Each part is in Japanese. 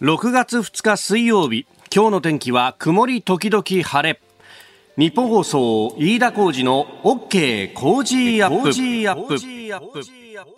6月2日水曜日今日の天気は曇り時々晴れ。日本放送飯田浩二の OK 工事アップ。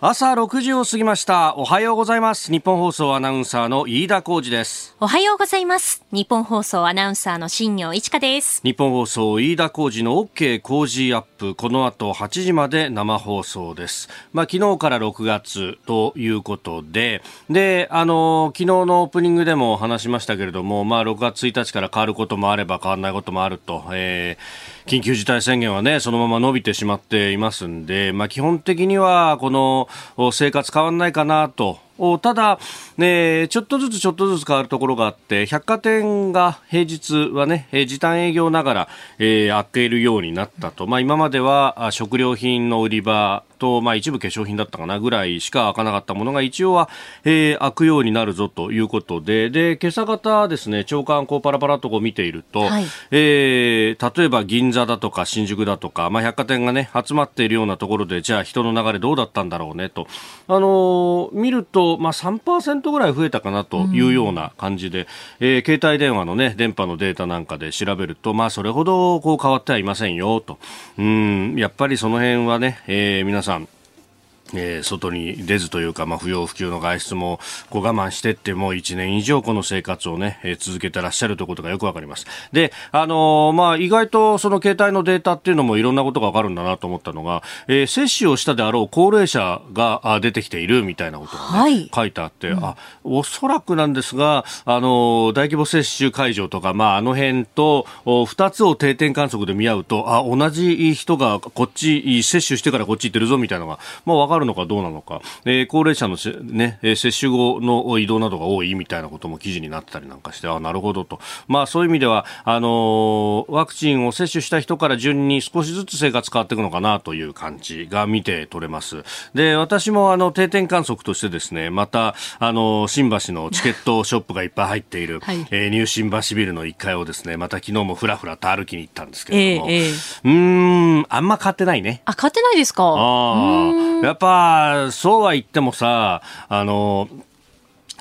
朝6時を過ぎました。おはようございます。日本放送アナウンサーの飯田浩二です。おはようございます。日本放送アナウンサーの新業一華です。日本放送飯田浩二の OK 工事アップ。この後8時まで生放送です。まあ昨日から6月ということで。であの昨日のオープニングでも話しましたけれどもまあ6月1日から変わることもあれば変わらないこともあると、えー緊急事態宣言はね、そのまま伸びてしまっていますんで、まあ基本的にはこの生活変わらないかなとただ、ね、ちょっとずつちょっとずつ変わるところがあって、百貨店が平日はね、時短営業ながら、えー、開けるようになったと。まあ今までは食料品の売り場と、まあ一部化粧品だったかなぐらいしか開かなかったものが一応は、えー、開くようになるぞということで、で、今朝方ですね、長官こうパラパラとこう見ていると、はい、えー、例えば銀座だとか新宿だとか、まあ百貨店がね、集まっているようなところで、じゃあ人の流れどうだったんだろうねと。あのー、見ると、まあ、3%ぐらい増えたかなというような感じで、うん、えー、携帯電話の、ね、電波のデータなんかで調べると、まあ、それほどこう変わってはいませんよと、うんやっぱりその辺はね、えー、皆さん、えー、外に出ずというか、まあ、不要不急の外出もこう我慢してっても1年以上この生活をね、えー、続けてらっしゃるということがよくわかります。で、あのー、まあ、意外とその携帯のデータっていうのもいろんなことがわかるんだなと思ったのが、えー、接種をしたであろう高齢者が出てきているみたいなことがね、はい、書いてあって、うん、あ、おそらくなんですが、あのー、大規模接種会場とか、まあ、あの辺と2つを定点観測で見合うと、あ、同じ人がこっち、接種してからこっち行ってるぞみたいなのが、まあ、わかるるのかどうなのか、えー、高齢者のね、接種後の移動などが多いみたいなことも記事になってたりなんかして、あなるほどと。まあそういう意味では、あのー、ワクチンを接種した人から順に少しずつ生活変わっていくのかなという感じが見て取れます。で、私もあの定点観測としてですね、また、あの、新橋のチケットショップがいっぱい入っている、はい、えー、ニュー新橋ビルの1階をですね、また昨日もふらふらと歩きに行ったんですけれども、えーえー、うん、あんま買ってないね。あ、買ってないですか？ああ、やっぱ、あそうは言ってもさ、あの、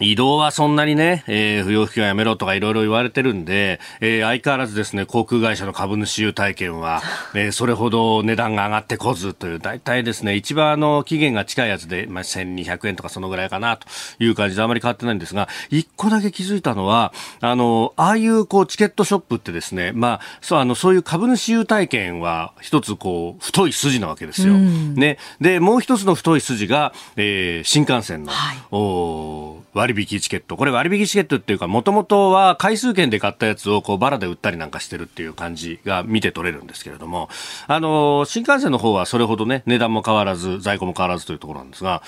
移動はそんなにね、えー、不要不急はやめろとかいろいろ言われてるんで、えー、相変わらずですね、航空会社の株主優待券は、えー、それほど値段が上がってこずという、大体ですね、一番あの、期限が近いやつで、まあ、1200円とかそのぐらいかなという感じであまり変わってないんですが、一個だけ気づいたのは、あの、ああいうこう、チケットショップってですね、まあ、そう、あの、そういう株主優待券は一つこう、太い筋なわけですよ。ね。で、もう一つの太い筋が、えー、新幹線の、はい、お割割引チケット。これ割引チケットっていうか、もともとは回数券で買ったやつをこうバラで売ったりなんかしてるっていう感じが見て取れるんですけれども、あの、新幹線の方はそれほどね、値段も変わらず、在庫も変わらずというところなんですが、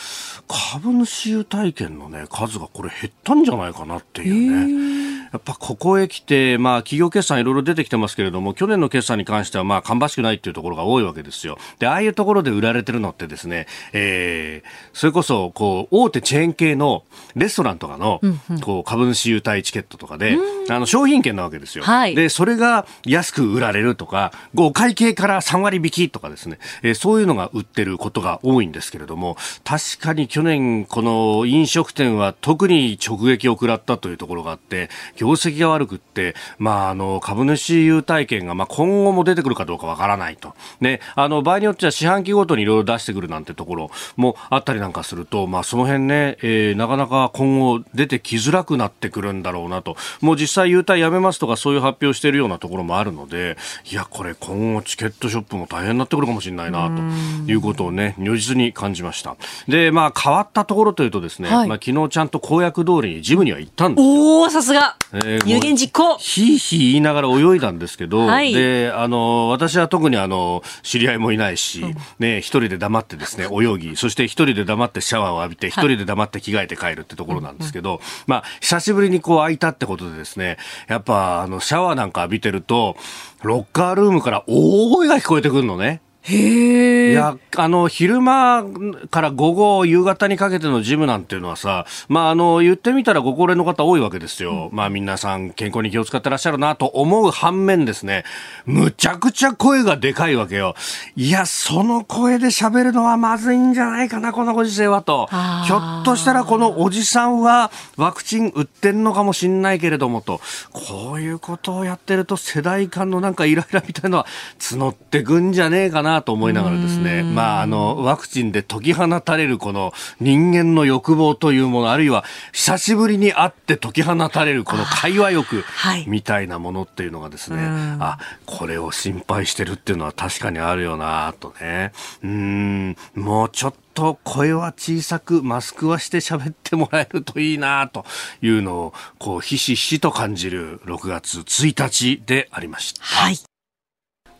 株主優待券のね、数がこれ減ったんじゃないかなっていうね。やっぱここへ来て、まあ企業決算いろいろ出てきてますけれども、去年の決算に関してはまあ芳しくないっていうところが多いわけですよ。で、ああいうところで売られてるのってですね、えー、それこそ、こう、大手チェーン系のレストランとかの、こう、株主優待チケットとかで、あの、商品券なわけですよ。はい、で、それが安く売られるとか、お会計から3割引きとかですね、えー、そういうのが売ってることが多いんですけれども、確かに去年、この飲食店は特に直撃を食らったというところがあって、業績が悪くって、まあ、あの、株主優待券が、まあ、今後も出てくるかどうかわからないと。ね、あの、場合によっては四半期ごとにいろいろ出してくるなんてところもあったりなんかすると、まあ、その辺ね、えー、なかなか今後出てきづらくなってくるんだろうなと。もう実際優待やめますとかそういう発表しているようなところもあるので、いや、これ今後チケットショップも大変になってくるかもしれないな、ということをね、如実に感じました。で、まあ、変わったところというとですね、はい、まあ、昨日ちゃんと公約通りにジムには行ったんですよ。おー、さすが。えー、有言実行。ひいひい言いながら泳いだんですけど、はい、で、あの、私は特にあの、知り合いもいないし、うん、ね、一人で黙ってですね、泳ぎ、そして一人で黙ってシャワーを浴びて、一人で黙って着替えて帰るってところなんですけど、まあ、久しぶりにこう空いたってことでですね、やっぱ、あの、シャワーなんか浴びてると、ロッカールームから大声が聞こえてくるのね。へいや、あの、昼間から午後、夕方にかけてのジムなんていうのはさ、まあ、あの、言ってみたらご高齢の方多いわけですよ。うん、まあ、皆さん健康に気を使ってらっしゃるなと思う反面ですね、むちゃくちゃ声がでかいわけよ。いや、その声で喋るのはまずいんじゃないかな、このご時世はと。ひょっとしたらこのおじさんはワクチン打ってんのかもしんないけれどもと、こういうことをやってると世代間のなんかイライラみたいのは募ってくんじゃねえかなと思いながらですね、まあ、あの、ワクチンで解き放たれるこの人間の欲望というもの、あるいは久しぶりに会って解き放たれるこの会話欲みたいなものっていうのがですね、はい、あ、これを心配してるっていうのは確かにあるよなとね。うん、もうちょっと声は小さくマスクはして喋ってもらえるといいなというのをこうひしひしと感じる6月1日でありました。はい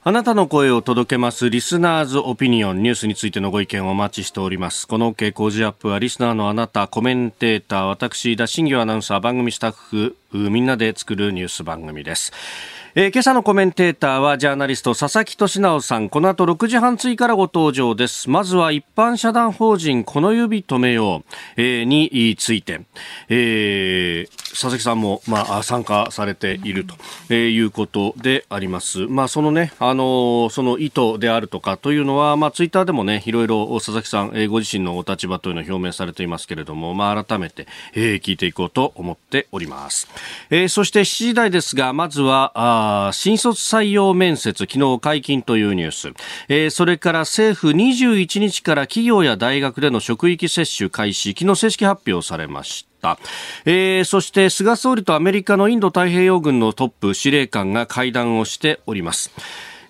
あなたの声を届けますリスナーズオピニオンニュースについてのご意見をお待ちしております。この OK 工事アップはリスナーのあなた、コメンテーター、私、田新業アナウンサー、番組スタッフ、みんなで作るニュース番組です。えー、今朝のコメンテーターはジャーナリスト佐々木俊直さん。この後6時半追からご登場です。まずは一般社団法人この指止めよう、えー、について、えー、佐々木さんも、まあ、参加されていると、え、いうことであります。まあそのねあのその意図であるとかというのはまあツイッターでもねいろいろ佐々木さん、えー、ご自身のお立場というのを表明されていますけれどもまあ改めて、えー、聞いていこうと思っております、えー、そして7時台ですがまずは新卒採用面接、昨日解禁というニュース、えー、それから政府21日から企業や大学での職域接種開始、昨日正式発表されました。えー、そして菅総理とアメリカのインド太平洋軍のトップ司令官が会談をしております。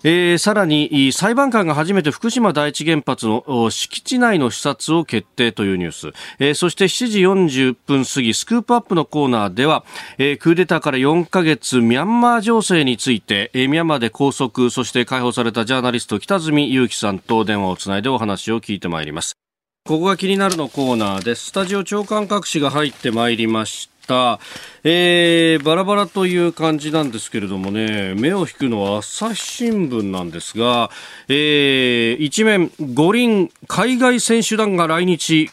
えー、さらに裁判官が初めて福島第一原発の敷地内の視察を決定というニュース、えー、そして7時40分過ぎスクープアップのコーナーでは、えー、クーデターから4ヶ月ミャンマー情勢について、えー、ミャンマーで拘束そして解放されたジャーナリスト北住裕樹さんと電話をつないでお話を聞いてまいりますここが気になるのコーナーです。スタジオ長官各紙が入ってまいりました。たえー、バラバラという感じなんですけれどもね、目を引くのは朝日新聞なんですが、えー、一面、五輪海外選手団が来日、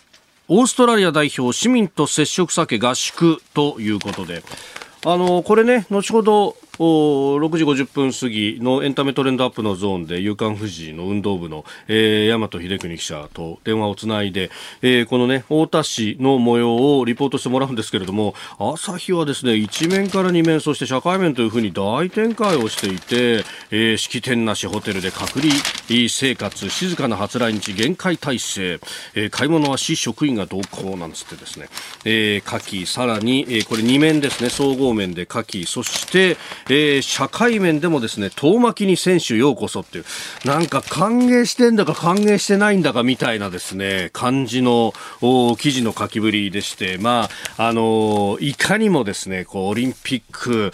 オーストラリア代表市民と接触避け合宿ということで、あの、これね、後ほど、お6時50分過ぎのエンタメトレンドアップのゾーンで夕刊富士の運動部の、えー、大和秀邦記者と電話をつないで、えー、このね太田市の模様をリポートしてもらうんですけれども朝日はですね一面から二面そして社会面というふうに大展開をしていて、えー、式典なしホテルで隔離生活静かな初来日限界体制、えー、買い物は市職員が同行なんつってですね、えー、夏季さらに、えー、これ二面ですね総合面で夏季そして、えー、社会面でもですね遠巻きに選手ようこそっていうなんか歓迎してんだか歓迎してないんだかみたいなですね感じの記事の書きぶりでしてまああのいかにもですねこうオリンピック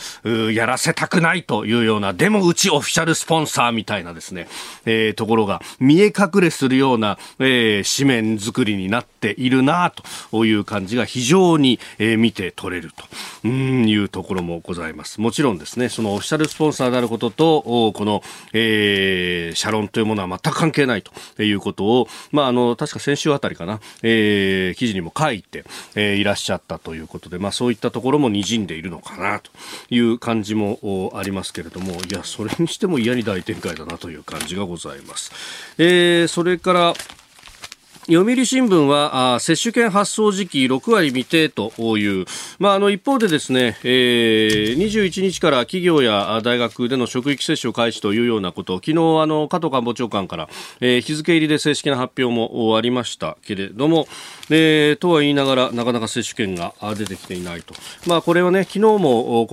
やらせたくないというようなでもうちオフィシャルスポンサーみたいなですね、えー、ところが見え隠れするような、えー、紙面作りになっているなという感じが非常に、えー、見て取れるというところもございます。もちろんですねそのオフィシャルスポンサーであることと、この、えー、シャロンというものは全く関係ないということを、まあ、あの、確か先週あたりかな、えー、記事にも書いて、えー、いらっしゃったということで、まあ、そういったところも滲んでいるのかなという感じもありますけれども、いや、それにしても嫌に大展開だなという感じがございます。えー、それから、読売新聞はあ接種券発送時期6割未定という、まあ、あの一方でですね、えー、21日から企業や大学での職域接種を開始というようなこと昨日あの加藤官房長官から、えー、日付入りで正式な発表もありましたけれども、えー、とは言いながらなかなか接種券が出てきていないと、まあ、これはね昨日も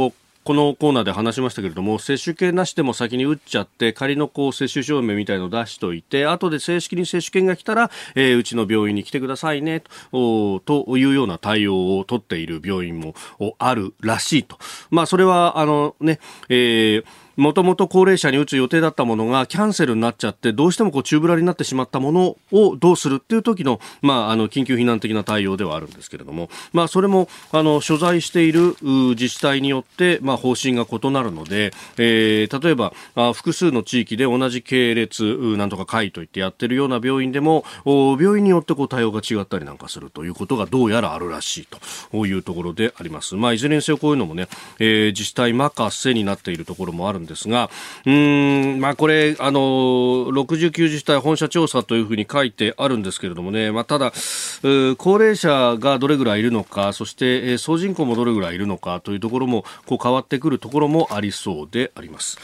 このコーナーで話しましたけれども接種券なしでも先に打っちゃって仮のこう接種証明みたいのを出しといて後で正式に接種券が来たら、えー、うちの病院に来てくださいねとというような対応を取っている病院もあるらしいと、まあ、それはあのね、えーもともと高齢者に打つ予定だったものがキャンセルになっちゃってどうしてもこう宙ぶらりになってしまったものをどうするっていう時の,、まあ、あの緊急避難的な対応ではあるんですけれども、まあ、それもあの所在している自治体によって、まあ、方針が異なるので、えー、例えばあ複数の地域で同じ系列なんとか会といってやってるような病院でも病院によってこう対応が違ったりなんかするということがどうやらあるらしいというところであります。まあ、いずれにせよこういうのもね、えー、自治体任せになっているところもあるですが、うん、まあ、これ、あの、69自治体本社調査というふうに書いてあるんですけれどもね、まあ、ただ、高齢者がどれぐらいいるのか、そして、え、総人口もどれぐらいいるのかというところも、こう変わってくるところもありそうであります。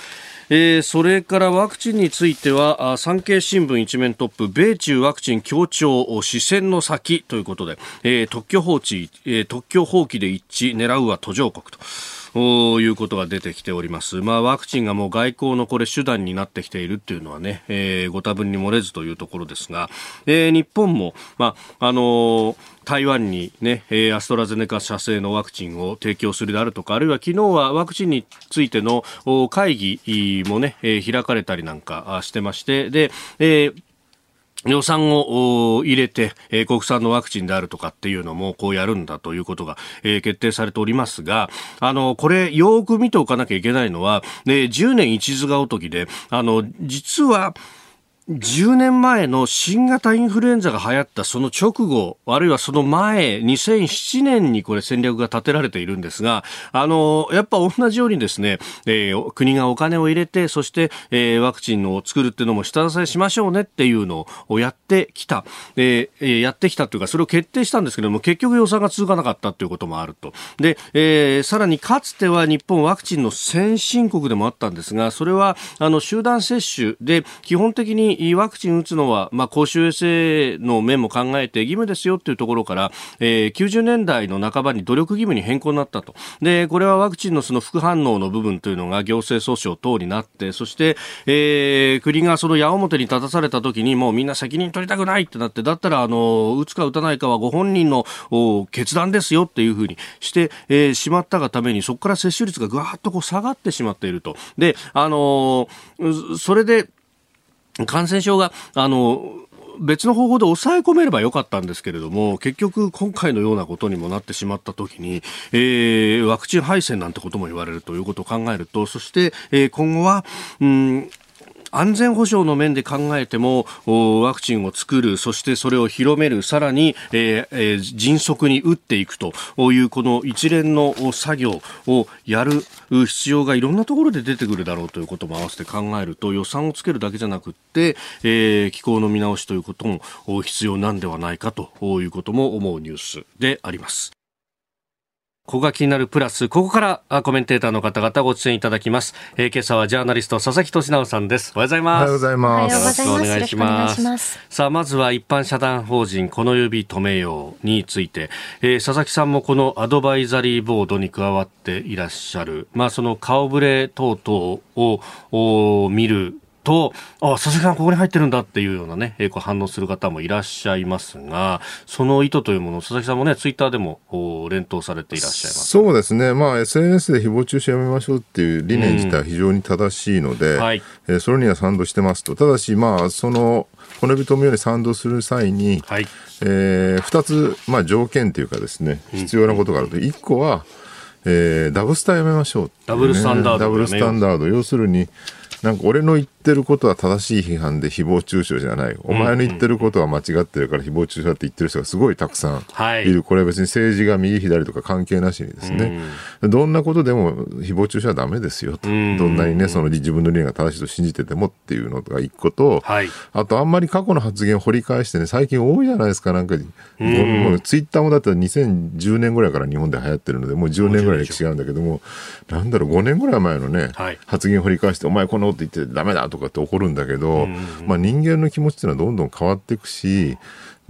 えー、それからワクチンについては産経新聞一面トップ米中ワクチン協調視線の先ということで、えー、特許放置、えー、特許放棄で一致狙うは途上国と。いうことが出てきております。まあ、ワクチンがもう外交のこれ手段になってきているっていうのはね、えー、ご多分に漏れずというところですが、えー、日本も、まあ、あのー台湾にね、アストラゼネカ社製のワクチンを提供するであるとか、あるいは昨日はワクチンについての会議もね、開かれたりなんかしてまして、で、えー予算を入れて、えー、国産のワクチンであるとかっていうのもこうやるんだということが、えー、決定されておりますが、あの、これよく見ておかなきゃいけないのは、ね、10年一図がおときで、あの、実は、10年前の新型インフルエンザが流行ったその直後、あるいはその前、2007年にこれ戦略が立てられているんですが、あの、やっぱ同じようにですね、えー、国がお金を入れて、そして、えー、ワクチンを作るっていうのも下支えしましょうねっていうのをやってきた、えー、やってきたというか、それを決定したんですけども、結局予算が続かなかったということもあると。で、えー、さらにかつては日本ワクチンの先進国でもあったんですが、それは、あの、集団接種で、基本的にワクチン打つのは、まあ、公衆衛生の面も考えて義務ですよというところから、えー、90年代の半ばに努力義務に変更になったと。で、これはワクチンのその副反応の部分というのが行政訴訟等になって、そして、えー、国がその矢面に立たされた時にもうみんな責任取りたくないってなって、だったら、あの、打つか打たないかはご本人の決断ですよっていうふうにして、えー、しまったがために、そこから接種率がぐわっとこう下がってしまっていると。で、あのそれで、感染症が、あの、別の方法で抑え込めればよかったんですけれども、結局今回のようなことにもなってしまった時に、えー、ワクチン配線なんてことも言われるということを考えると、そして、えー、今後は、うん、安全保障の面で考えてもワクチンを作るそしてそれを広めるさらに、えーえ、迅速に打っていくというこの一連の作業をやる必要がいろんなところで出てくるだろうということも合わせて考えると予算をつけるだけじゃなくって、えー、機構の見直しということも必要なんではないかということも思うニュースであります。ここが気になるプラス、ここからコメンテーターの方々ご出演いただきます。えー、今朝はジャーナリスト佐々木俊直さんです。おはようございます。おはようございます。よろしくお願いします。さあ、まずは一般社団法人この指止めようについて、えー、佐々木さんもこのアドバイザリーボードに加わっていらっしゃる、まあその顔ぶれ等々を見ると、あ、佐々木さんここに入ってるんだっていうようなね、えー、こう反応する方もいらっしゃいますが、その意図というものを佐々木さんもね、ツイッターでも連投されていらっしゃいます。そうですね。まあ SNS で誹謗中傷やめましょうっていう理念自体は非常に正しいので、うんはい、えー、それには賛同してますと。ただし、まあ、その、この人に賛同する際に、はい、えー、2つ、まあ、条件というかですね、必要なことがあると。1個は、えー、ダブスターやめましょう、ね、ダブルスタンダード、ダブルスタンダード。要するに、なんか俺の言ってることは正しい批判で誹謗中傷じゃない。お前の言ってることは間違ってるから誹謗中傷って言ってる人がすごいたくさんい。る。はい、これは別に政治が右左とか関係なしにですね、どんなことでも誹謗中傷はダメですよと。どんなにね、その自分の理念が正しいと信じててもっていうのが一個と、はい、あとあんまり過去の発言を掘り返してね、最近多いじゃないですか、なんか、もうツイッターもだったら2010年ぐらいから日本で流行ってるので、もう10年ぐらい歴史があるんだけども、なんだろう、5年ぐらい前のね、はい、発言を掘り返して、お前こんなこと言ってダメだとかって怒るんだけど、まあ、人間の気持ちっていうのはどんどん変わっていくし、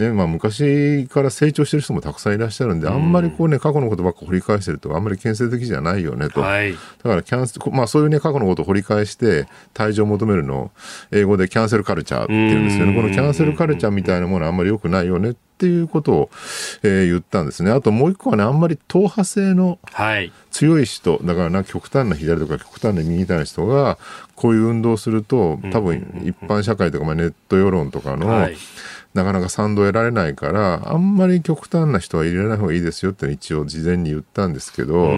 ねまあ、昔から成長してる人もたくさんいらっしゃるんで、あんまりこう、ね、過去のことばっか掘り返してると、あんまり建設的じゃないよねと、はい、だからキャンセまあ、そういう、ね、過去のことを掘り返して、退場を求めるのを、英語でキャンセルカルチャーっていうんですよね、このキャンセルカルチャーみたいなものはあんまり良くないよねっっていうことを、えー、言ったんですね。あともう一個はね、あんまり党派性の強い人、だからな極端な左とか極端な右みたいな人が、こういう運動をすると、多分一般社会とか、まあ、ネット世論とかの、はいなかなか賛同得られないから、あんまり極端な人は入れない方がいいですよって一応事前に言ったんですけど、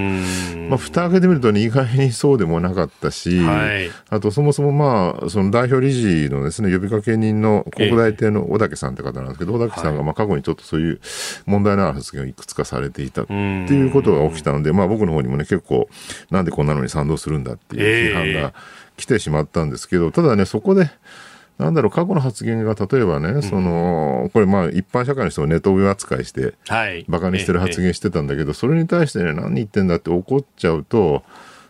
まあ、蓋開けてみると、ね、意外にそうでもなかったし、はい、あとそもそもまあ、その代表理事のですね、呼びかけ人の国大邸の小竹さんって方なんですけど、小竹さんがまあ過去にちょっとそういう問題のある発言をいくつかされていたっていうことが起きたので、まあ僕の方にもね、結構、なんでこんなのに賛同するんだっていう批判が来てしまったんですけど、ただね、そこで、なんだろう、過去の発言が例えばね、うん、その、これまあ一般社会の人をネトウヨ扱いして、はい、バカにしてる発言してたんだけど、それに対してね、何言ってんだって怒っちゃうと、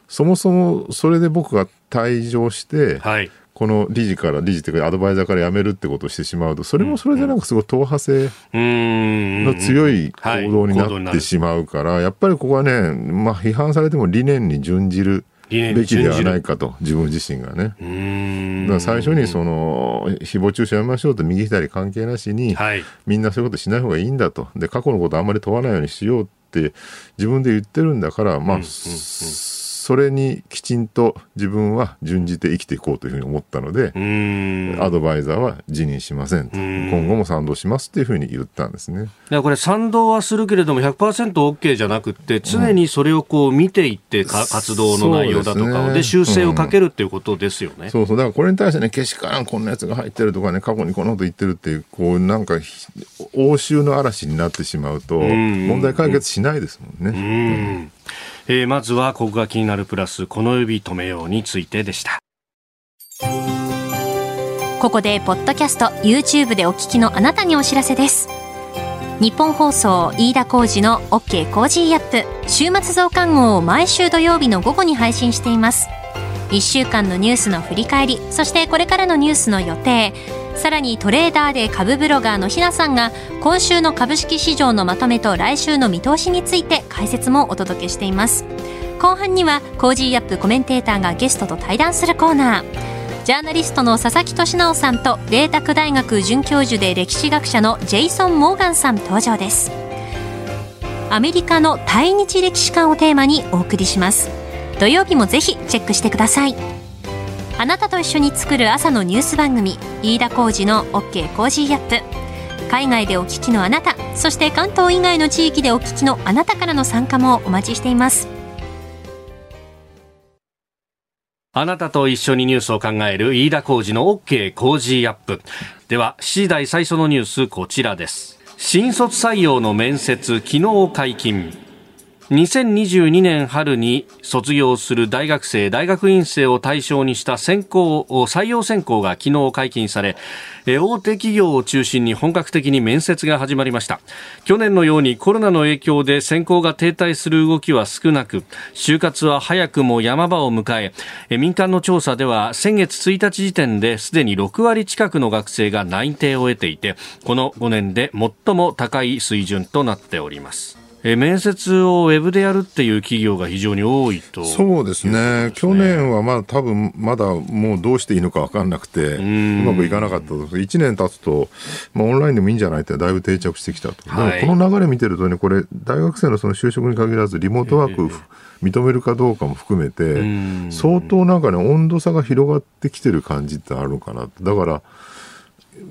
そもそもそれで僕が退場して、はい、この理事から、理事というかアドバイザーから辞めるってことをしてしまうと、それもそれでなんかすごい党派性の強い行動になってしまうから、やっぱりここはね、まあ批判されても理念に準じる。べきではないかと、自分自身がね。だから最初にその誹謗中傷やめましょうと、右左関係なしに、はい、みんなそういうことしない方がいいんだと、で過去のことあんまり問わないようにしようって、自分で言ってるんだから、まあ、うんうんうんそれにきちんと自分は準じて生きていこうというふうに思ったので、アドバイザーは辞任しませんと、今後も賛同しますというふうに言ったんですね。いやこれ、賛同はするけれども、100%OK、OK、じゃなくて、常にそれをこう見ていって、活動の内容だとかで、ね、修正をかけるっていうことですよね、うん、そうそう、だからこれに対してね、けしからん、こんなやつが入ってるとかね、過去にこんなこと言ってるっていう、こうなんか、応酬の嵐になってしまうと、問題解決しないですもんね。うんえー、まずはここが気になるプラスこの指止めようについてでした。ここでポッドキャスト YouTube でお聞きのあなたにお知らせです。ニッポン放送飯田浩二の OK コージーアップ。週末増刊号を毎週土曜日の午後に配信しています。1週間のニュースの振り返りそしてこれからのニュースの予定。さらにトレーダーで株ブロガーのひなさんが今週の株式市場のまとめと来週の見通しについて解説もお届けしています。後半には Cozy up コメンテーターがゲストと対談するコーナー。ジャーナリストの佐々木俊尚さんと麗澤大学准教授で歴史学者のジェイソン・モーガンさん登場です。アメリカの対日歴史観をテーマにお送りします。土曜日もぜひチェックしてください。あなたと一緒に作る朝のニュース番組飯田浩二の OK コージーアップ。海外でお聞きのあなたそして関東以外の地域でお聞きのあなたからの参加もお待ちしています。あなたと一緒にニュースを考える飯田浩二の OK コージーアップ。では7時台最初のニュースこちらです。新卒採用の面接昨日解禁。2022年春に卒業する大学生、大学院生を対象にした選考、採用選考が昨日解禁され、大手企業を中心に本格的に面接が始まりました。去年のようにコロナの影響で選考が停滞する動きは少なく、就活は早くも山場を迎え、民間の調査では先月1日時点ですでに6割近くの学生が内定を得ていて、この5年で最も高い水準となっております。え面接をウェブでやるっていう企業が非常に多いと、ね、そうですね、去年はまあ多分まだもうどうしていいのか分かんなくて、うまくいかなかったと、1年経つと、まあ、オンラインでもいいんじゃないってだいぶ定着してきたと、はい、この流れ見てるとね、これ、大学生のその就職に限らず、リモートワーク、認めるかどうかも含めて、相当なんかね、温度差が広がってきてる感じってあるのかなだから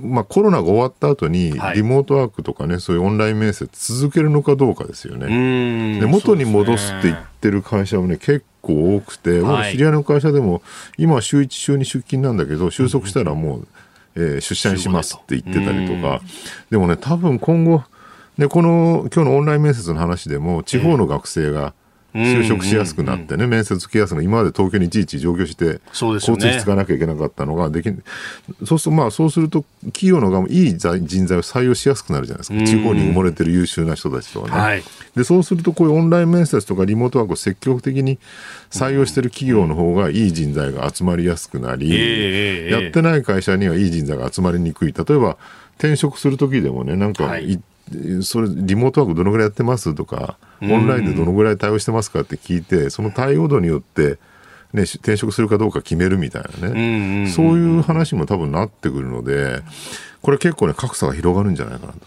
まあ、コロナが終わった後に、リモートワークとかね、そういうオンライン面接続けるのかどうかですよね。で元に戻すって言ってる会社もね、結構多くて、僕知り合いの会社でも、今は週1、週2出勤なんだけど、収束したらもう、えー、出社にしますって言ってたりとか、でもね、多分今後、ね、この今日のオンライン面接の話でも、地方の学生が、就職しやすくなってね、面接受けやすく今まで東京にいちいち上京して、交通費使わなきゃいけなかったのができそうすると、まあ、そうすると、企業の側もいい人材を採用しやすくなるじゃないですか。地方に埋もれてる優秀な人たちとはね。はい、で、そうすると、こういうオンライン面接とかリモートワークを積極的に採用してる企業の方がいい人材が集まりやすくなり、やってない会社にはいい人材が集まりにくい。例えば、転職するときでもね、なんか、はいそれリモートワークどのぐらいやってますとか、オンラインでどのぐらい対応してますかって聞いて、その対応度によって、ね、転職するかどうか決めるみたいなね、そういう話も多分なってくるので、これ結構ね、格差が広がるんじゃないかなと。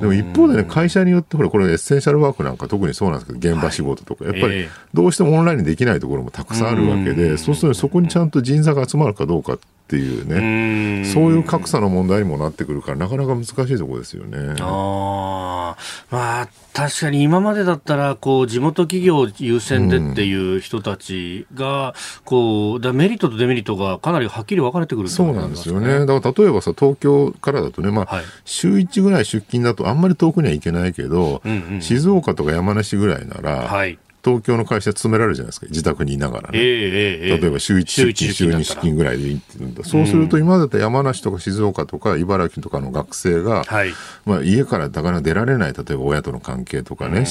でも一方でね、会社によってほら、これエッセンシャルワークなんか特にそうなんですけど、現場仕事とか、やっぱりどうしてもオンラインにできないところもたくさんあるわけで、そうするとそこにちゃんと人材が集まるかどうかっていうね。そういう格差の問題にもなってくるからなかなか難しいところですよね。あまあ確かに今までだったらこう地元企業優先でっていう人たちが、こうだメリットとデメリットがかなりはっきり分かれてくる、ね、そうなんですよね。だから例えばさ東京からだとね、まあ、はい、週1ぐらい出勤だとあんまり遠くには行けないけど、うんうん、静岡とか山梨ぐらいなら、はい、東京の会社勤められるじゃないですか、自宅にいながらね。えーえー、例えば週1出勤、週2出勤ぐらいでいいって言うんだ。そうすると、今までだったら山梨とか静岡とか茨城とかの学生が、はい、まあ、家からだから出られない、例えば親との関係とかね、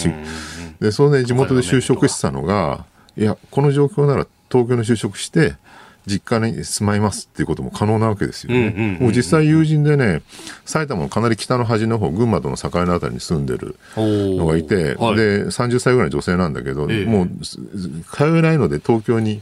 で、それで地元で就職してたのが、いや、この状況なら東京の就職して、実家に住まいますっていうことも可能なわけですよね。もう実際友人でね、埼玉のかなり北の端の方、群馬との境のあたりに住んでるのがいて、はい、で、30歳ぐらいの女性なんだけど、ええ、もう通えないので東京に引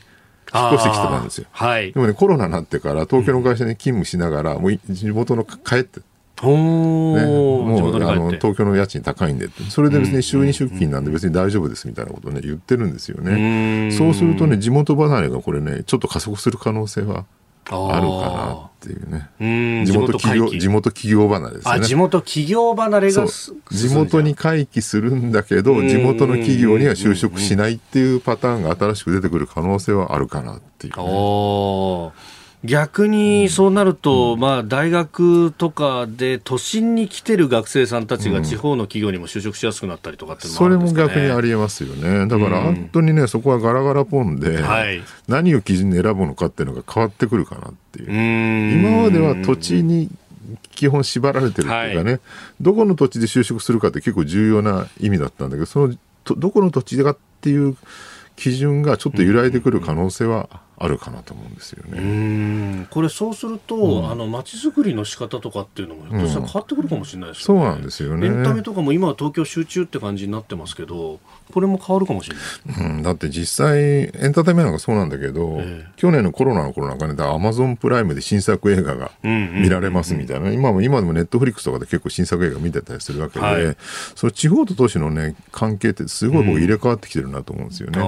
っ越してきてたんですよ。はい、でもね、コロナになってから東京の会社に勤務しながら、もう地元の帰ってね、もうあの東京の家賃高いんで。それで別に週2出勤なんで別に大丈夫ですみたいなことをね言ってるんですよね。そうするとね地元離れがこれねちょっと加速する可能性はあるかなっていうね。地元企業、地元企業離れですね。地元企業離れが地元に回帰するんだけど、地元の企業には就職しないっていうパターンが新しく出てくる可能性はあるかなっていう、ね。逆にそうなると、うん、まあ、大学とかで都心に来てる学生さんたちが地方の企業にも就職しやすくなったりとかっていうのも、ね、それも逆にありえますよね。だから本当にね、そこはガラガラポンで、はい、何を基準に選ぶのかっていうのが変わってくるかなっていう。う今までは土地に基本縛られてるっていうかね、はい、どこの土地で就職するかって結構重要な意味だったんだけど、そのどこの土地かっていう基準がちょっと揺らいでくる可能性はあるかなと思うんですよね。これそうすると、うん、あの街づくりの仕方とかっていうのもひょっとしたら変わってくるかもしれないですね、うん、そうなんですよね。エンタメとかも今は東京集中って感じになってますけど、これも変わるかもしれない、うん、だって実際エンターテイメントがそうなんだけど、えー、去年のコロナの頃なんかね、アマゾンプライムで新作映画が見られますみたいな、今も今でもネットフリックスとかで結構新作映画見てたりするわけで、はい、その地方と都市のね関係ってすごい僕入れ替わってきてるなと思うんですよね。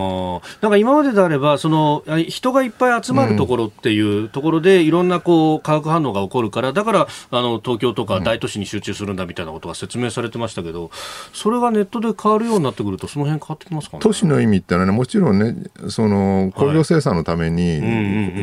なんか今までであればその人がいっぱい集まるとところっていうところでいろんなこう化学反応が起こるからだからあの東京とか大都市に集中するんだみたいなことが説明されてましたけどそれがネットで変わるようになってくるとその辺変わってきますか、ね、都市の意味ってのはねもちろんねその工業生産のために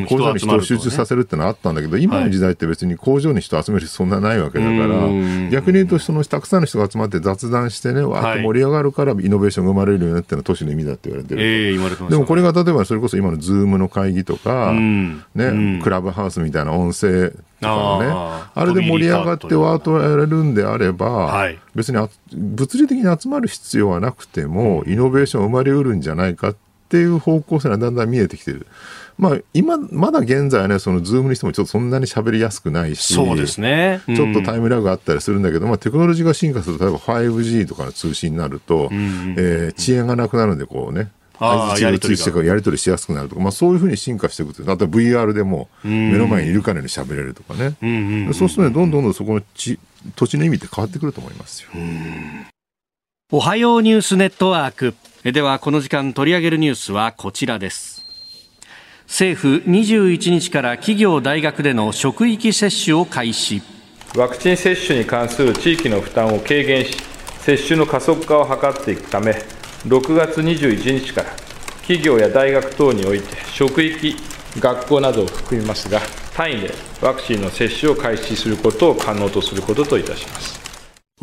工場に人を集中させるってのはあったんだけど、今の時代って別に工場に人を集める人そんなないわけだから逆に言うとそのたくさんの人が集まって雑談してねわーっと盛り上がるからイノベーションが生まれるようになってのは都市の意味だって言われてる、えー、でもこれが例えばそれこそ今のズームの会議とか、ね、クラブハウスみたいな音声とかのね。あれで盛り上がってワーッとやれるんであれば、はい、別に物理的に集まる必要はなくても、イノベーション生まれうるんじゃないかっていう方向性がだんだん見えてきてる。まあ、今、まだ現在はね、そのズームにしてもちょっとそんなに喋りやすくないし、そうですね、うん、ちょっとタイムラグがあったりするんだけど、まあ、テクノロジーが進化すると、例えば 5G とかの通信になると、うん、えー、遅延がなくなるんで、こうね、相づちをしてからやり取りしやすくなるとか、まあ、そういうふうに進化していくと例えば VR でも目の前にいるかのように喋れるとかね、そうするとねどんどんどんそこの地土地の意味って変わってくると思いますよ。おはようニュースネットワーク。ではこの時間取り上げるニュースはこちらです。政府21日から企業大学での職域接種を開始。ワクチン接種に関する地域の負担を軽減し接種の加速化を図っていくため6月21日から企業や大学等において職域、学校などを含みますが、単位でワクチンの接種を開始することを可能とすることといたします。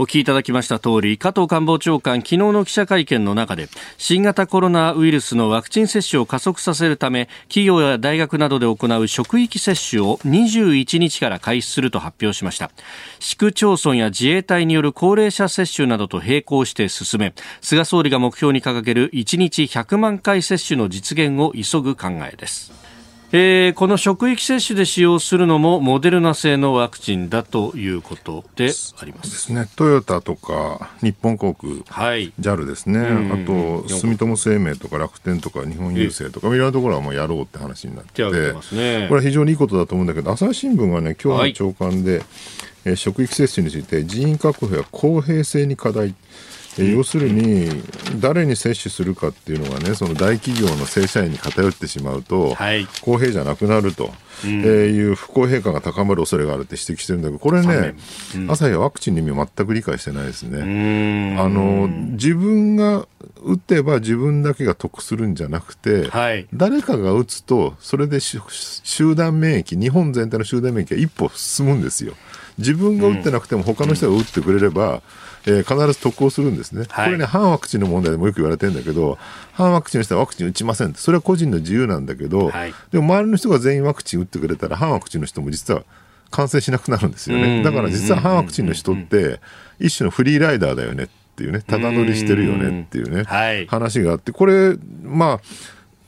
お聞きいただきました通り、加藤官房長官、昨日の記者会見の中で、新型コロナウイルスのワクチン接種を加速させるため、企業や大学などで行う職域接種を21日から開始すると発表しました。市区町村や自衛隊による高齢者接種などと並行して進め、菅総理が目標に掲げる1日100万回接種の実現を急ぐ考えです。えー、この職域接種で使用するのもモデルナ製のワクチンだということであります。ですね。トヨタとか日本航空、はい、JAL ですね、あと住友生命とか楽天とか日本郵政とかいろんなところはもうやろうって話になって。て、ね、これは非常にいいことだと思うんだけど朝日新聞がね今日の朝刊で、はい、えー、職域接種について人員確保や公平性に課題要するに誰に接種するかっていうのがねその大企業の正社員に偏ってしまうと、はい、公平じゃなくなると、うん、えー、いう不公平感が高まる恐れがあるって指摘してるんだけどこれね、うん、朝日はワクチンの意味を全く理解してないですね。あの自分が打てば自分だけが得するんじゃなくて、はい、誰かが打つとそれで集団免疫日本全体の集団免疫が一歩進むんですよ。自分が打ってなくても他の人が打ってくれれば、うんえー、必ず特攻するんですね、はい、これね、反ワクチンの問題でもよく言われてるんだけど、反ワクチンの人はワクチン打ちませんそれは個人の自由なんだけど、はい、でも周りの人が全員ワクチン打ってくれたら、反ワクチンの人も実は感染しなくなるんですよね。だから実は反ワクチンの人って、一種のフリーライダーだよねっていうね、ただ乗りしてるよねっていうね、話があって、これ、まあ、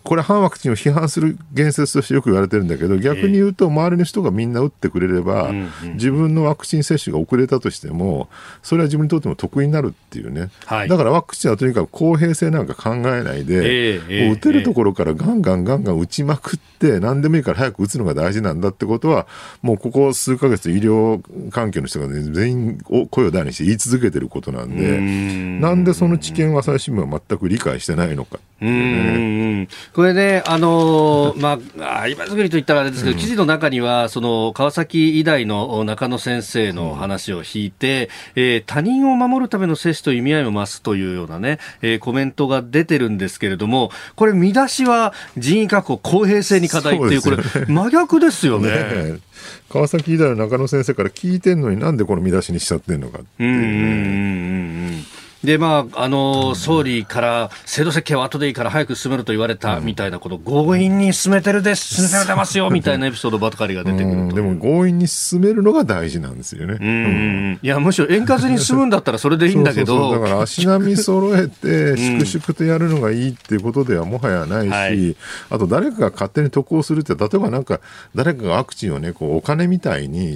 これ、反ワクチンを批判する言説としてよく言われてるんだけど、逆に言うと、周りの人がみんな打ってくれれば、自分のワクチン接種が遅れたとしても、それは自分にとっても得になるっていうね、だからワクチンはとにかく公平性なんか考えないで、打てるところからガンガンガンガン打ちまくって、何でもいいから早く打つのが大事なんだってことは、もうここ数か月、医療関係の人が、ね、全員声を大にして言い続けてることなんで、なんでその知見を朝日新聞は全く理解してないのかっていうね。これね、あのー、まあ、今作りといったらあれですけど、うん、記事の中には、その、川崎医大の中野先生の話を引いて、うん、えー、他人を守るための接種と意味合いも増すというようなね、えー、コメントが出てるんですけれども、これ見出しは人員確保公平性に課題っていう、これ、真逆ですよね。ね川崎医大の中野先生から聞いてんのになんでこの見出しにしちゃってんのかっていうね。うんうんうんうんで、まあ、あの、総理から制度設計は後でいいから早く進めると言われたみたいなこと、強引に進めてるです、進めてますよ、みたいなエピソードばかりが出てくる。でも強引に進めるのが大事なんですよね。うん。いや、むしろ円滑に進むんだったらそれでいいんだけど。だから足並み揃えて、粛々とやるのがいいっていうことではもはやないし、はい、あと誰かが勝手に渡航するって、例えばなんか、誰かがワクチンをね、こう、お金みたいに、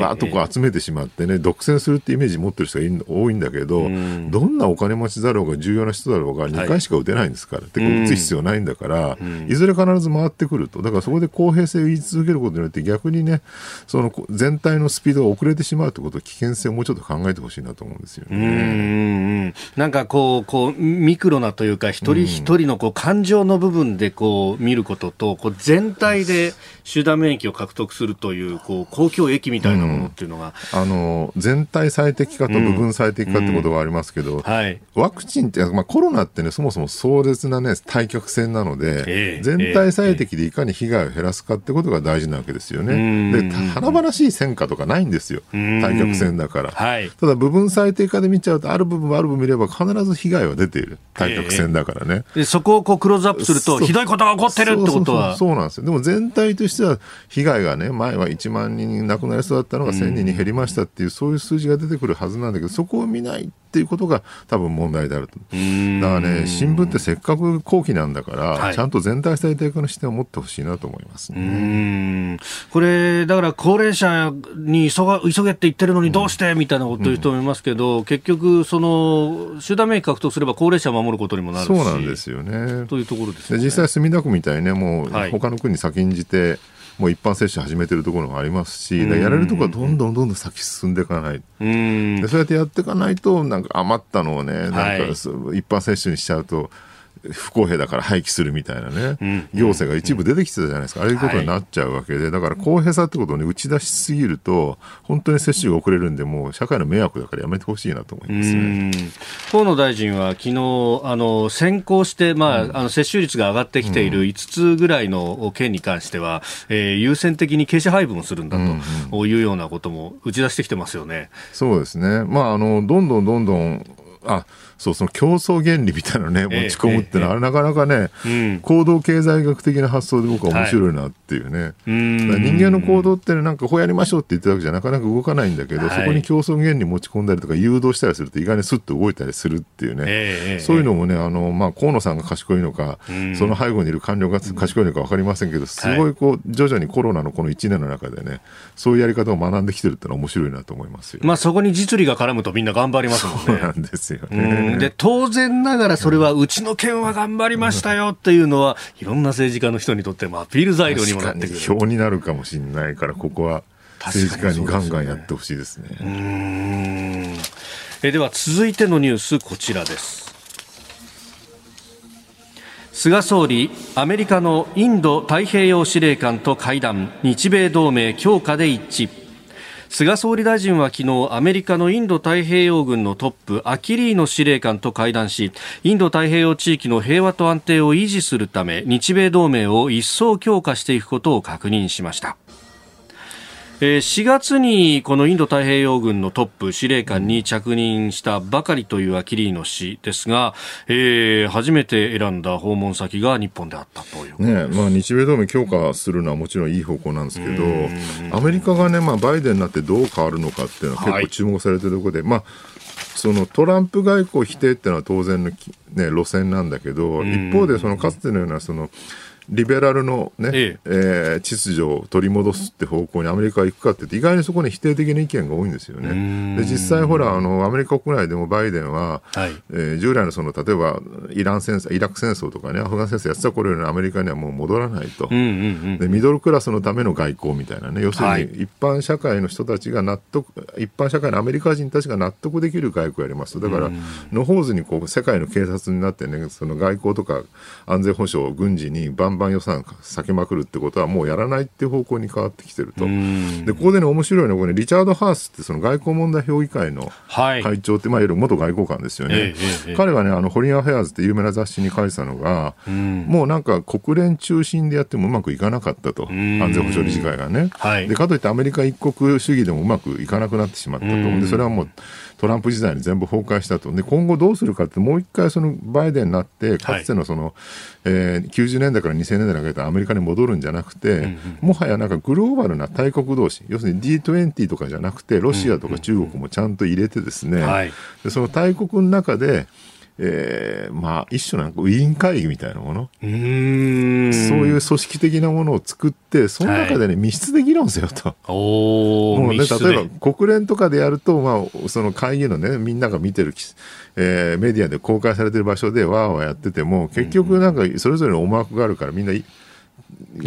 わーっとこう集めてしまってね、独占するってイメージ持ってる人が多いんだけど、どんなお金持ちだろうが重要な人だろうが2回しか打てないんですから、はい、打つ必要ないんだから、いずれ必ず回ってくると。だからそこで公平性を言い続けることによって逆にねその全体のスピードが遅れてしまうということ危険性をもうちょっと考えてほしいなと思うんですよね。なんかこうこうミクロなというか一人一人のこう感情の部分でこう見ることとこう全体で集団免疫を獲得するというこう公共益みたいなものっていうのが、うん、あの全体最適化と部分最適化ってことがありますけど、うんうんはい、ワクチンって、まあ、コロナってね、そもそも壮絶なね、対極戦なので、えー、全体最適でいかに被害を減らすかってことが大事なわけですよね。で、華々しい戦果とかないんですよ。対極戦だから。はい、ただ、部分最適化で見ちゃうと、ある部分ある部分見れば必ず被害は出ている。対極戦だからね。えー、そこをこうクローズアップすると、ひどいことが起こってるってことはそうなんですよ。でも全体としては、被害がね、前は1万人亡くなりそうだったのが1000人に減りましたっていう、そういう数字が出てくるはずなんだけど、そこを見ないっていうことが多分問題であると。だからね、新聞ってせっかく後期なんだから、はい、ちゃんと全体最低化の視点を持ってほしいなと思います、ね、これ、だから高齢者に急が急げって言ってるのにどうしてみたいなこと言う人もいますけど、うん、結局、その集団免疫獲得すれば高齢者を守ることにもなるし。そうなんですよね。というところです、ね、実際、墨田区みたいにね、もう他の国先んじて、はいもう一般接種始めてるところもありますし、やれるところはどんどんどんどん先進んでいかない、でそうやってやっていかないと、なんか余ったのをね、なんか、一般接種にしちゃうと、不公平だから廃棄するみたいなね、うん、行政が一部出てきてたじゃないですか、ああいうことになっちゃうわけで、だから公平さってことを、ね、打ち出しすぎると、本当に接種が遅れるんで、もう社会の迷惑だからやめてほしいなと思いますね。河野大臣は昨日あの先行して、まあ、うん、あの接種率が上がってきている5つぐらいの県に関しては、えー、優先的に傾斜配分をするんだというようなことも打ち出してきてますよね。そうですね、まあ、あのどんどんどんどんあそうその競争原理みたいなね持ち込むっていうのは、ええ、なかなかね、うん、行動経済学的な発想で僕は面白いなっていうね、はい、人間の行動ってなんかこうやりましょうって言ってるわけじゃなかなか動かないんだけど、はい、そこに競争原理持ち込んだりとか誘導したりすると意外にスッと動いたりするっていうね、え、そういうのもねあの、まあ、河野さんが賢いのか、その背後にいる官僚が賢いのか分かりませんけどすごいこう徐々にコロナのこの1年の中でねそういうやり方を学んできてるってのは面白いなと思いますよ。まあ、そこに実利が絡むとみんな頑張りますもんね。そうなんですよね。で当然ながらそれはうちの県は頑張りましたよっていうのは、いろんな政治家の人にとってもアピール材料にもなってくる。票になるかもしれないから、ここは政治家にガンガンやってほしいですね。うんえでは続いてのニュース、こちらです。菅総理、アメリカのインド太平洋司令官と会談、日米同盟強化で一致。菅総理大臣は昨日アメリカのインド太平洋軍のトップアキリーノ司令官と会談しインド太平洋地域の平和と安定を維持するため日米同盟を一層強化していくことを確認しました。4月にこのインド太平洋軍のトップ司令官に着任したばかりというアキリーノ氏ですが、えー、初めて選んだ訪問先が日本であったというねまあ、日米同盟強化するのはもちろんいい方向なんですけど、アメリカがね、まあ、バイデンになってどう変わるのかっていうのは結構注目されてるところで、はい、まあそのトランプ外交否定っていうのは当然の、ね、路線なんだけど、一方でそのかつてのようなそのリベラルのね、ええ。えー、秩序を取り戻すって方向にアメリカが行くかってって意外にそこに否定的な意見が多いんですよね。で実際ほらあのアメリカ国内でもバイデンは、はい、えー、従来のその例えばイラン戦争イラク戦争とかねアフガン戦争やってた頃よりアメリカにはもう戻らないと、うんうんうん、でミドルクラスのための外交みたいなね要するに一般社会の人たちが納得一般社会のアメリカ人たちが納得できる外交をやりますだから、野放図にこう世界の警察になってねその外交とか安全保障軍事にバンバン予算避けまくるってことはもうやらないっていう方向に変わってきてると。で、ここでね、面白いのは、これ、リチャード・ハースってその外交問題評議会の会長って、はい、まあ、いわゆる元外交官ですよね。ええ彼はね、あの、ホリン・アフェアーズって有名な雑誌に書いてたのが、もうなんか国連中心でやってもうまくいかなかったと。安全保障理事会がね。はい、で、かといってアメリカ一国主義でもうまくいかなくなってしまったと。で、それはもう、トランプ時代に全部崩壊したと、で今後どうするかって、もう一回そのバイデンになって、かつてのその、はい、えー、90年代から2000年代にかけてアメリカに戻るんじゃなくて、うんうん、もはやなんかグローバルな大国同士、要するに G20 とかじゃなくて、ロシアとか中国もちゃんと入れてですね、でその大国の中で、えー、まあ、一種なんかウィーン会議みたいなもの。そういう組織的なものを作って、その中でね、はい、密室で議論せよと。もうね、例えば国連とかでやると、まあ、その会議のね、みんなが見てる、えー、メディアで公開されてる場所でわーわーやってても、結局なんかそれぞれの思惑があるからみんな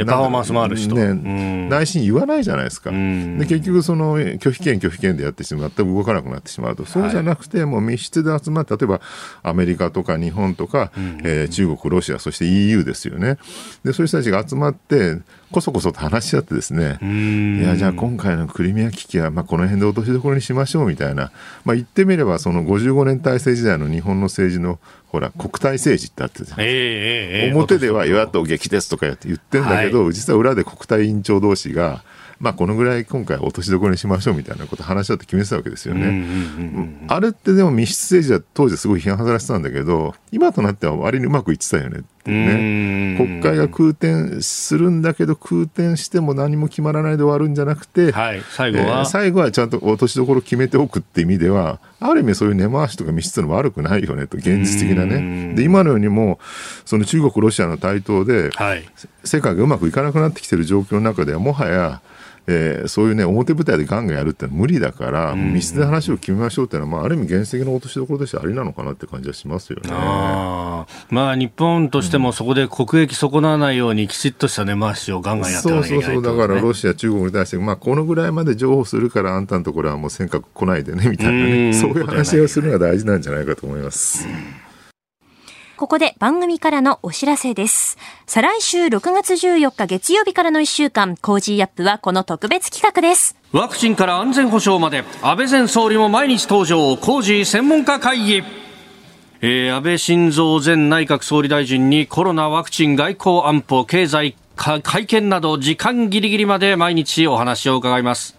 パフォーマンスもある人、ね、内心言わないじゃないですか、で結局、その拒否権、拒否権でやってしまって動かなくなってしまうと、そうじゃなくて、もう密室で集まって、例えばアメリカとか日本とか、えー、中国、ロシア、そして EU ですよね、でそういう人たちが集まって、こそこそと話し合ってですね、いや、じゃあ今回のクリミア危機は、まあ、この辺で落としどころにしましょうみたいな、まあ、言ってみれば、その55年体制時代の日本の政治のほら、国体政治ってあって、えー、表では与野党激ですとか言ってんだけど、はい、実は裏で国体委員長同士が、まあ、このぐらい今回落としどころにしましょうみたいなこと話し合って決めてたわけですよね。あれってでも密室政治は当時すごい批判されてたんだけど、今となっては割にうまくいってたよねってね。国会が空転するんだけど、空転しても何も決まらないで終わるんじゃなくて、はい、最後は、えー、最後はちゃんと落としどころ決めておくって意味では、ある意味そういう根回しとか密室の悪くないよねと、現実的なね。で、今のようにも、その中国、ロシアの台頭で、はい、世界がうまくいかなくなってきてる状況の中では、もはや、えー、そういうね、表舞台でガンガンやるってのは無理だから、密室で話を決めましょうっていうのは、まあ、ある意味原始的な落としどころとしてありなのかなって感じはしますよね。あまあ、日本としてもそこで国益損なわないように、きちっとした根回しをガンガンやってそうそうそう、だからロシア、中国に対して、まあ、このぐらいまで譲歩するから、あんたのところはもう尖閣来ないでね、みたいなね、そういう話をするのが大事なんじゃないかと思います。ここで番組からのお知らせです。再来週6月14日月曜日からの1週間、 Cozy up はこの特別企画です。ワクチンから安全保障まで、安倍前総理も毎日登場、 Cozy 専門家会議。えー、安倍晋三前内閣総理大臣にコロナワクチン外交安保経済会見など時間ギリギリまで毎日お話を伺います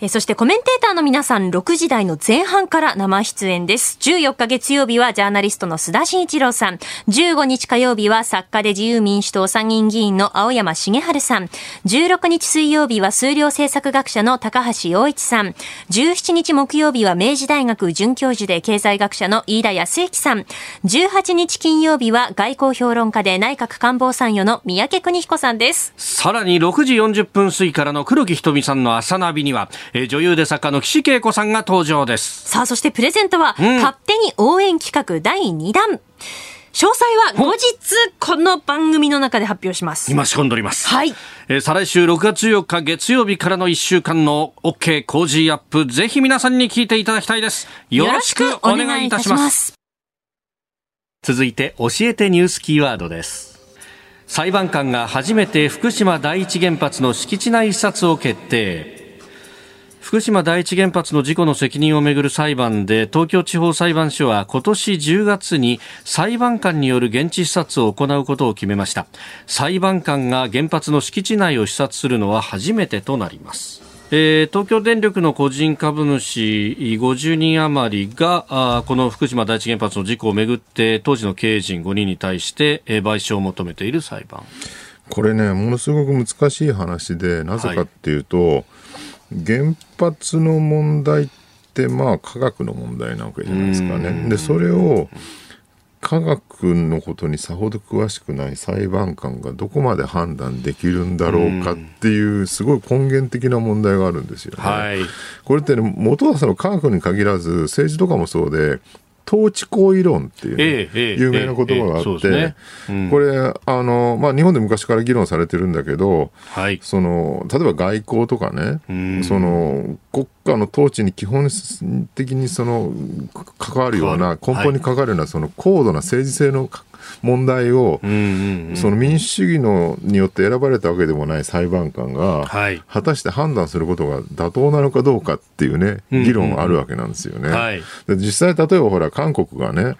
えそしてコメンテーターの皆さん6時台の前半から生出演です。14日月曜日はジャーナリストの須田慎一郎さん。15日火曜日は作家で自由民主党参議院議員の青山茂春さん。16日水曜日は数量政策学者の高橋洋一さん。17日木曜日は明治大学准教授で経済学者の飯田康之さん。18日金曜日は外交評論家で内閣官房参与の三宅邦彦さんです。さらに6時40分過ぎからの黒木瞳さんの朝ナビには、えー、女優で作家の岸恵子さんが登場です。さあ、そしてプレゼントは、うん、勝手に応援企画第2弾。詳細は後日この番組の中で発表します。今仕込んでおります。はい。えー、再来週6月4日月曜日からの1週間の OK 工事アップ、ぜひ皆さんに聞いていただきたいです。よろしくお願いいたします。続いて教えてニュースキーワードです。裁判官が初めて福島第一原発の敷地内視察を決定。福島第一原発の事故の責任をめぐる裁判で東京地方裁判所は今年10月に裁判官による現地視察を行うことを決めました。裁判官が原発の敷地内を視察するのは初めてとなります。えー、東京電力の個人株主50人余りがあこの福島第一原発の事故をめぐって当時の経営陣5人に対して、えー、賠償を求めている裁判。これねものすごく難しい話でなぜかっていうと、はい原発の問題ってまあ科学の問題なわけじゃないですかね。でそれを科学のことにさほど詳しくない裁判官がどこまで判断できるんだろうかっていうすごい根源的な問題があるんですよね。はい、これってね元はその科学に限らず政治とかもそうで統治行為論っていう、ねええ、有名な言葉があって、これあの、まあ、日本で昔から議論されてるんだけど、はい、その例えば外交とかね、その国家の統治に基本的にその関わるような、根本に関わるような、その高度な政治性の問題を、その民主主義のによって選ばれたわけでもない裁判官が、果たして判断することが妥当なのかどうかっていうね、議論あるわけなんですよね。で実際、例えばほら、韓国がね、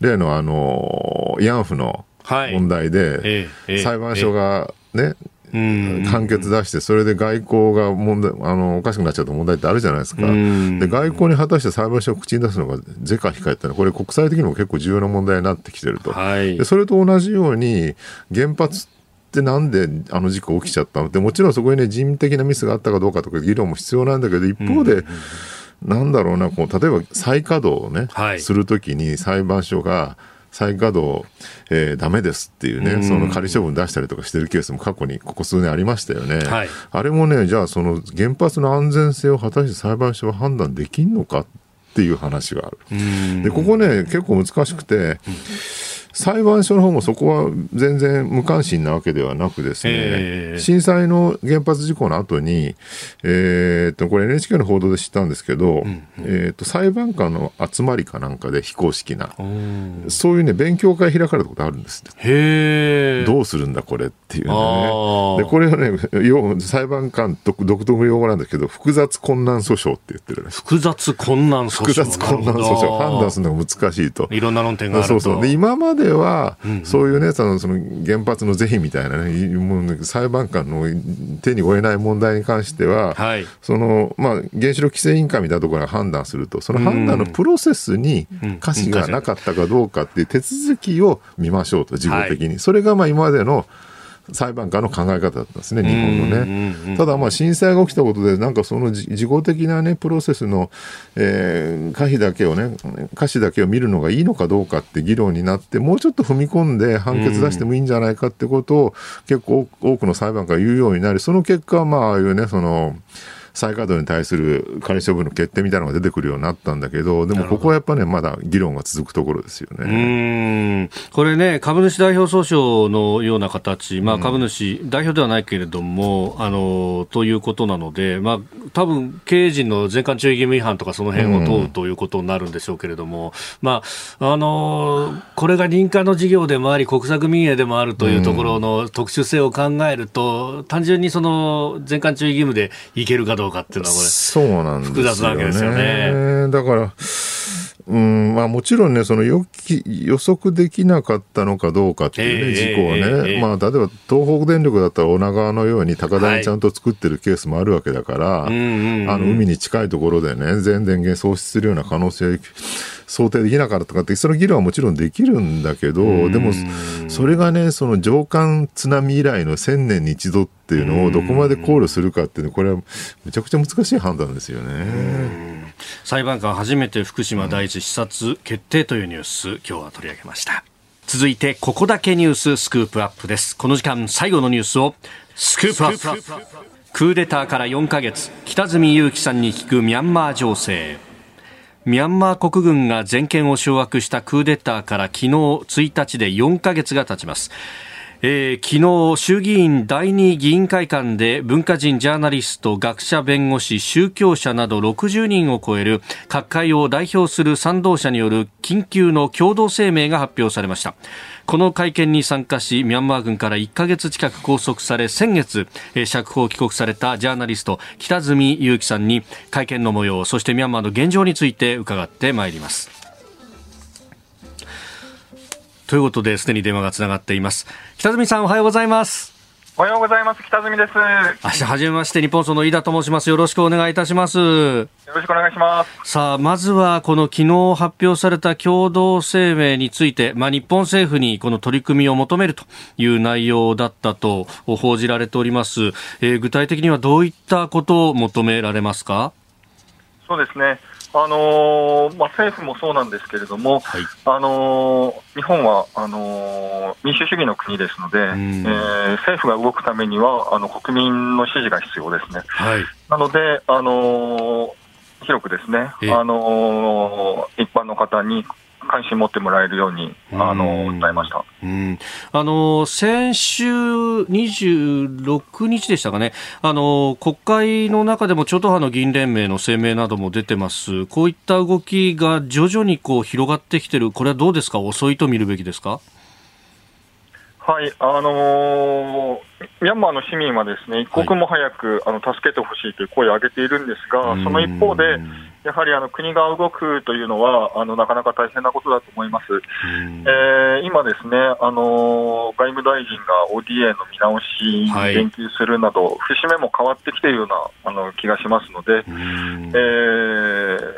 例のあの、慰安婦の問題で、裁判所がね、判決出して、それで外交が問題あのおかしくなっちゃった問題ってあるじゃないですか、で外交に果たして裁判所を口に出すのが是か非かってのは、これ、国際的にも結構重要な問題になってきてると、はい、でそれと同じように、原発ってなんであの事故起きちゃったの？って、もちろんそこにね、人的なミスがあったかどうかとか議論も必要なんだけど、一方で、なんだろうな、こう例えば再稼働をね、はい、するときに裁判所が、再稼働、えー、ダメですっていうね、その仮処分出したりとかしてるケースも過去にここ数年ありましたよね。はい、あれもね、じゃあその原発の安全性を果たして裁判所は判断できんのかっていう話がある。で、ここね、結構難しくて、裁判所の方もそこは全然無関心なわけではなくですね、えー、震災の原発事故の後に、えー、っと、これ NHK の報道で知ったんですけど、うんうん、えー、っと、裁判官の集まりかなんかで非公式な、そういうね、勉強会開かれたことあるんですへどうするんだこれっていうね。で、これはね、裁判官独特用語なんだけど、複雑困難訴訟って言ってる複雑困難訴訟複雑困難訴訟。判断するのが難しいと。いろんな論点があると。そうそう。で、今まででは、そういうねそのその原発の是非みたいなねもう裁判官の手に負えない問題に関しては、はい、そのまあ、原子力規制委員会みたいなところが判断するとその判断のプロセスに瑕疵がなかったかどうかっていう手続きを見ましょうと事後的に、はい、それがまあ今までの裁判官の考え方だったんですね、日本のね。ただ、まあ、震災が起きたことで、なんかその事後的なね、プロセスの、えー、可否だけをね、可視だけを見るのがいいのかどうかって議論になって、もうちょっと踏み込んで判決出してもいいんじゃないかってことを、結構多くの裁判官が言うようになり、その結果、まあ、ああいうね、その、再稼働に対する仮処分の決定みたいなのが出てくるようになったんだけど、でもここはやっぱね、まだ議論が続くところですよね。うん。これね、株主代表訴訟のような形、まあ、株主、うん、代表ではないけれども、あのということなので、まあ多分経営陣の税関注意義務違反とか、その辺を問うということになるんでしょうけれども、うん、まああのこれが民間の事業でもあり、国策民営でもあるというところの特殊性を考えると、単純にその税関注意義務でいけるかどうかっていうのは、これ、そうなんですよ、ね、複雑なわけですよね。だからうんまあ、もちろんね、その予予測できなかったのかどうかっていうね、事故をね、えー、まあ、例えば東北電力だったら女川のように高台にちゃんと作ってるケースもあるわけだから、はい、あの海に近いところでね、全電源喪失するような可能性想定できなかったとかって、その議論はもちろんできるんだけど、でも、それがね、その上官津波以来の1000年に一度っていうのをどこまで考慮するかっていうのは、これはめちゃくちゃ難しい判断ですよね。裁判官初めて福島第一視察決定というニュース、今日は取り上げました。続いて、ここだけニューススクープアップです。この時間、最後のニュースを、スクープアップ。クーデターから4ヶ月、北住裕樹さんに聞くミャンマー情勢。ミャンマー国軍が全権を掌握したクーデターから昨日1日で4ヶ月が経ちます。えー、昨日衆議院第2議員会館で文化人ジャーナリスト学者弁護士宗教者など60人を超える各界を代表する賛同者による緊急の共同声明が発表されましたこの会見に参加しミャンマー軍から1ヶ月近く拘束され先月、えー、釈放帰国されたジャーナリスト北住裕樹さんに会見の模様そしてミャンマーの現状について伺ってまいりますということで、すでに電話がつながっています。北住さん、おはようございます。おはようございます。北住です。明日、はじめまして、日本その飯田と申します。よろしくお願いいたします。よろしくお願いします。さあ、まずは、この昨日発表された共同声明について、まあ、日本政府にこの取り組みを求めるという内容だったと報じられております。えー、具体的にはどういったことを求められますか？そうですね。あのー、まあ、政府もそうなんですけれども、はい、あのー、日本はあのー、民主主義の国ですので、えー、政府が動くためにはあの国民の支持が必要ですね。はい、なので、あの広くですね、あの一般の方に関心持ってもらえるように、あの、訴えました。うん。あの、先週26日でしたかね、あの、国会の中でも超党派の議員連盟の声明なども出てます。こういった動きが徐々にこう広がってきてる、これはどうですか？遅いと見るべきですか？はい、あのー、ミャンマーの市民はですね一刻も早く、はい、あの助けてほしいという声を上げているんですが、その一方で、やはりあの国が動くというのはあの、なかなか大変なことだと思います。えー、今ですね、あのー、外務大臣が ODA の見直しに言及するなど、はい、節目も変わってきているようなあの気がしますので、え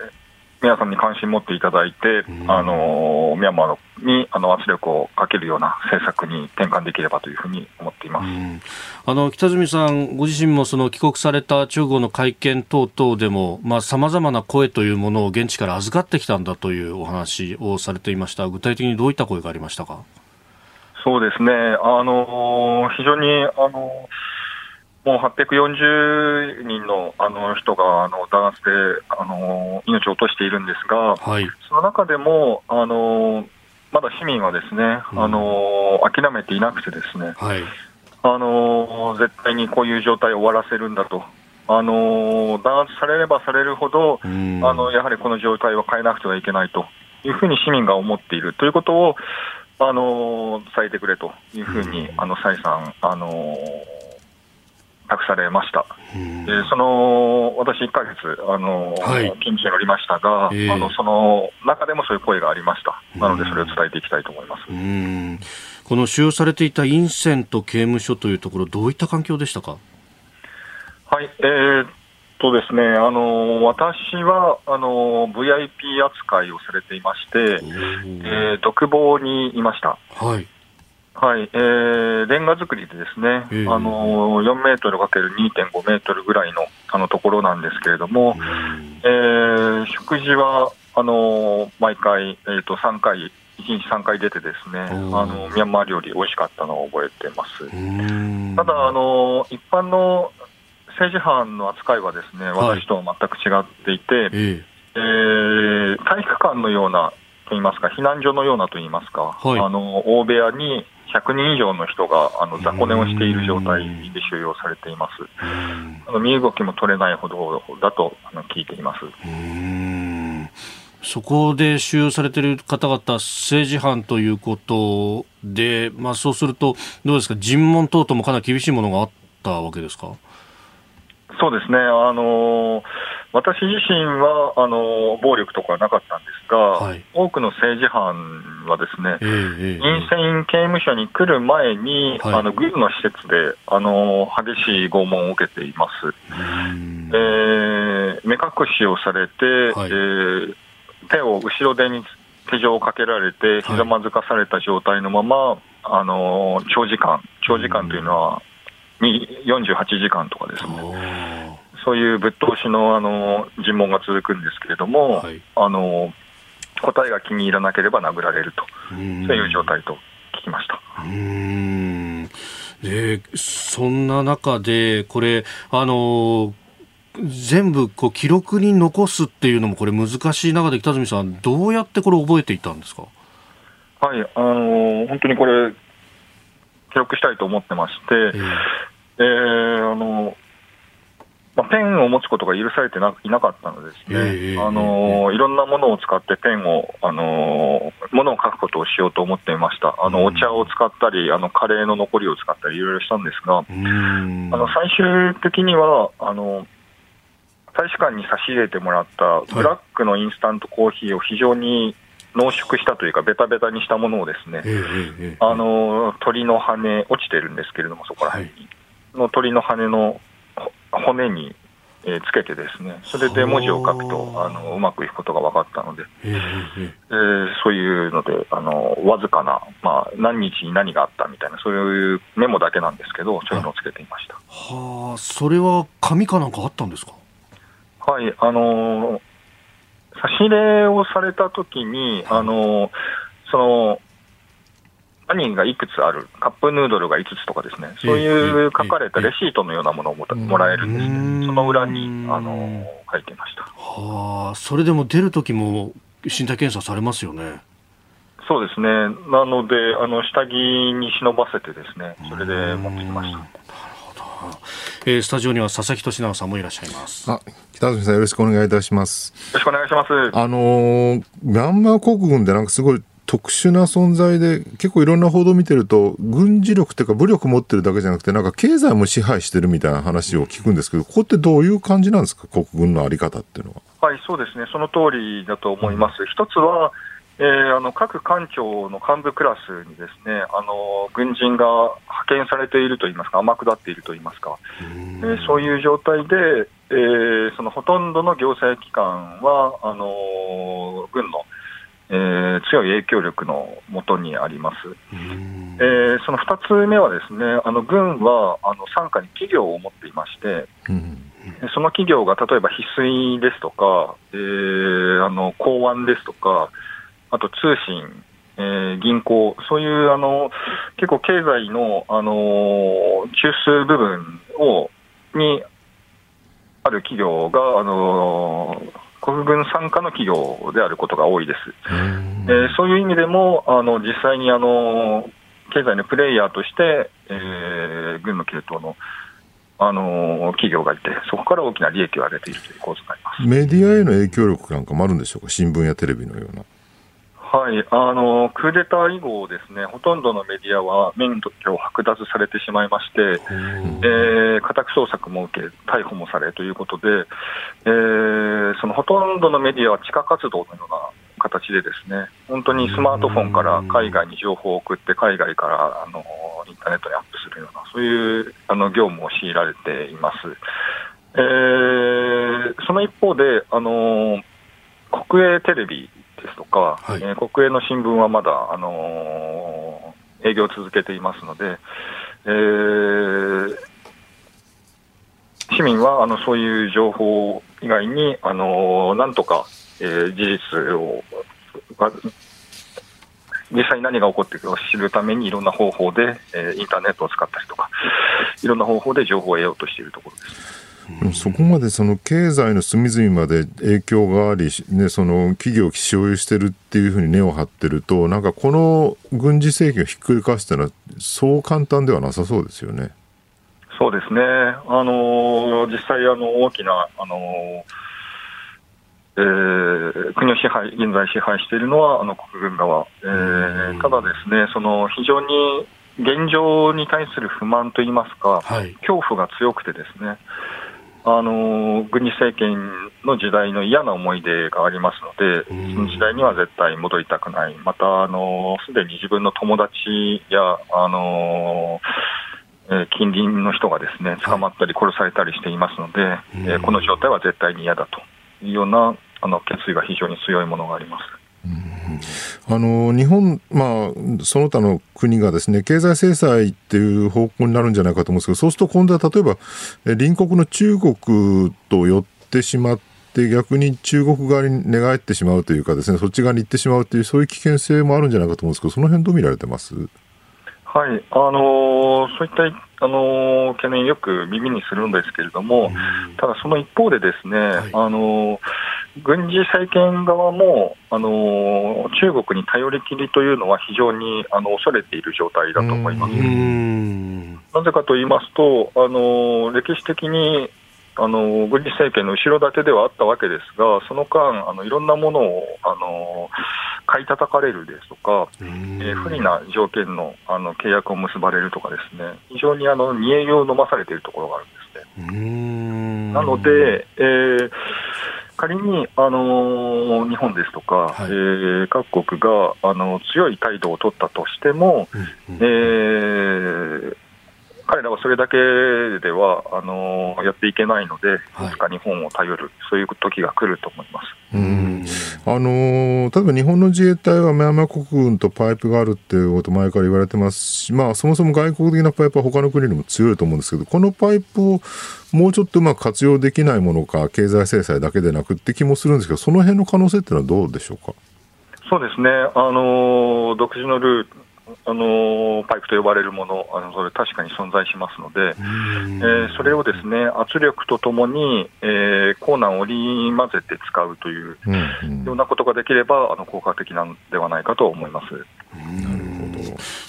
ー皆さんに関心持っていただいて、あのミャンマーにあの圧力をかけるような政策に転換できればというふうに思っています。あの北住さん、ご自身もその帰国された中国の会見等々でも、さまざ、まな声というものを現地から預かってきたんだというお話をされていました、具体的にどういった声がありましたか？そうですね、あの非常にあのもう840人のあの人があの弾圧であの命を落としているんですが、はい、その中でもあのまだ市民はですね、うん、あの諦めていなくてですね、はい、あの絶対にこういう状態を終わらせるんだと。あの弾圧されればされるほど、うん、あのやはりこの状態を変えなくてはいけないというふうに市民が思っている。ということを、あの伝えてくれというふうに、うん、あの再三、あの託されました。でその私、1か月、あの、はい、近所におりましたが、えー、あの、その中でもそういう声がありました。なので、それを伝えていきたいと思います。この使用されていたインセント刑務所というところ、どういった環境でしたか？はい、えーとですね、あの私はあの VIP 扱いをされていまして、えー、独房にいました。はい、はい、えー、レンガ作りでですね、えー、あの4メートルかける2.5メートルぐらいのあのところなんですけれども、えー、食事はあの毎回、えーと、3回、1日3回出て、ですねあのミャンマー料理、美味しかったのを覚えてます。ただあの、一般の政治犯の扱いはですね、私とは全く違っていて、はい、え。ー、えー、体育館のようなといいますか、避難所のようなといいますか、はい、あの大部屋に100人以上の人があの雑魚寝をしている状態で収容されています。あの身動きも取れないほどだとあの聞いています。そこで収容されている方々、政治犯ということで、まあ、そうすると、どうですか、尋問等々もかなり厳しいものがあったわけですか？そうですね、あの私自身はあの暴力とかはなかったんですが、はい、多くの政治犯はですね、えー、陰線刑務所に来る前に、はい、あの軍の施設であの激しい拷問を受けています。えー、目隠しをされて、はい、えー、手を後ろ手に手錠をかけられて、ひざまずかされた状態のまま、あの長時間、長時間というのは、48時間とかですね。そういうぶっ通しのあの尋問が続くんですけれども、はい、あの答えが気に入らなければ殴られると、そういう状態と聞きました。うん。でそんな中で、これ、あの全部こう記録に残すっていうのもこれ難しい中で北住さんどうやってこれ覚えていたんですか？はいあの本当にこれ記録したいと思ってまして、えー、えー、あのまあ、ペンを持つことが許されてないなかったのですね、えー、あのいろんなものを使ってペンを、あのものを書くことをしようと思っていました、あのお茶を使ったり、あのカレーの残りを使ったり、いろいろしたんですが、あの最終的にはあの、大使館に差し入れてもらったブラックのインスタントコーヒーを非常に濃縮したというか、ベタベタにしたものをですね、あの鳥の羽、落ちてるんですけれども、そこら辺に。の鳥の羽の骨に、えー、つけてですね、それで文字を書くと、あ。のうまくいくことが分かったので、えー、そういうので、あのわずかな、まあ、何日に何があったみたいな、そういうメモだけなんですけど、そういうのをつけていました。はあ、それは紙かなんかあったんですか？はい、あの差し入れをされたときに、あのその何がいくつある、カップヌードルが5つとかですね、そういう書かれたレシートのようなものをもらえるんですね、その裏にあの書いてましたはあ、それでも出るときも身体検査されますよね。そうですね、なので、あの下着に忍ばせて、ですねそれで持ってきました。なるほどえー、スタジオには佐々木俊直さんもいらっしゃいます。あ、北住さんよろしくお願いいたします。よろしくお願いします。あのー、ミャンマー国軍でなんかすごい特殊な存在で結構いろんな報道を見てると軍事力っていうか武力持ってるだけじゃなくてなんか経済も支配してるみたいな話を聞くんですけどここってどういう感じなんですか？国軍の在り方っていうのは。はいそうですねその通りだと思います。うん、一つはえー、あの各官庁の幹部クラスにですねあの軍人が派遣されているといいますか、天下っているといいますか、えー、そういう状態で、えー、そのほとんどの行政機関はあの軍のえー、強い影響力のもとにあります。えー、その2つ目はですね、あの軍はあの傘下に企業を持っていまして、その企業が例えば翡翠ですとか、えー、あの港湾ですとか、あと通信、えー、銀行、そういうあの結構経済の、あの中枢部分をにある企業が、あの国軍傘下の企業であることが多いです。えー、そういう意味でも、あの実際にあの経済のプレイヤーとして、えー、軍の系統のあの企業がいて、そこから大きな利益を上げているという構図になりますメディアへの影響力なんかもあるんでしょうか、新聞やテレビのような。はい、あのクーデター以後ですね、ほとんどのメディアは免許を剥奪されてしまいまして、えー、家宅捜索も受け、逮捕もされということで、えー、そのほとんどのメディアは地下活動のような形でですね、本当にスマートフォンから海外に情報を送って、海外からあのインターネットにアップするような、そういうあの業務を強いられています。えー、その一方で、あの国営テレビですとか、はい、えー、国営の新聞はまだ、あのー、営業を続けていますので、えー、市民はあのそういう情報以外に、あのー、なんとか、えー、事実を、実際に何が起こっているかを知るためにいろんな方法で、えー、インターネットを使ったりとか、いろんな方法で情報を得ようとしているところです。そこまでその経済の隅々まで影響があり、ね、その企業を所有してるっていうふうに根を張ってると、なんかこの軍事政権をひっくり返すというのは、そう簡単ではなさそうですよね。そうですね、あの実際あの、大きな、あのえー、国を支配、現在支配しているのはあの国軍側、えー、ただですね、その非常に現状に対する不満といいますか、はい、恐怖が強くてですね、あの軍事政権の時代の嫌な思い出がありますので、その時代には絶対戻りたくない、また、あのすでに自分の友達や、あのえ近隣の人がですね捕まったり殺されたりしていますので、はい、えこの状態は絶対に嫌だというようなあの決意が非常に強いものがあります。あの日本、まあ、その他の国がですね経済制裁っていう方向になるんじゃないかと思うんですけど、そうすると今度は例えば、隣国の中国と寄ってしまって、逆に中国側に寝返ってしまうというか、ですねそっち側に行ってしまうという、そういう危険性もあるんじゃないかと思うんですけど、その辺どう見られてます？はい、あのー、そういった、あのー、懸念、よく耳にするんですけれども、ただその一方で、ですね、はい、あのー、軍事政権側も、あの中国に頼りきりというのは非常にあの恐れている状態だと思います。なぜかと言いますと、あの歴史的にあの軍事政権の後ろ盾ではあったわけですが、その間、あのいろんなものをあの買い叩かれるですとか、えー、不利な条件のあの契約を結ばれるとか、ですね。非常にあの煮え湯を飲まされているところがあるんですね。なので、えー、仮に、あのー、日本ですとか、はい、えー、各国が、あの強い態度を取ったとしても、うん。うん、えー彼らはそれだけではあのやっていけないので、いつか日本を頼る、そういう時が来ると思います。うんあの例えば日本の自衛隊はミャンマー国軍とパイプがあるっていうこと前から言われてますし、まあ、そもそも外国的なパイプは他の国にも強いと思うんですけど、このパイプをもうちょっとうまく活用できないものか、経済制裁だけでなくって気もするんですけど、その辺の可能性っていうのはどうでしょうか？そうですね、あの独自のルーあのパイプと呼ばれるもの、あのそれ確かに存在しますので、えー、それをですね圧力とともに、えー、コーナーを織り交ぜて使うという、ようなことができれば、あの効果的なんではないかと思います。なるほど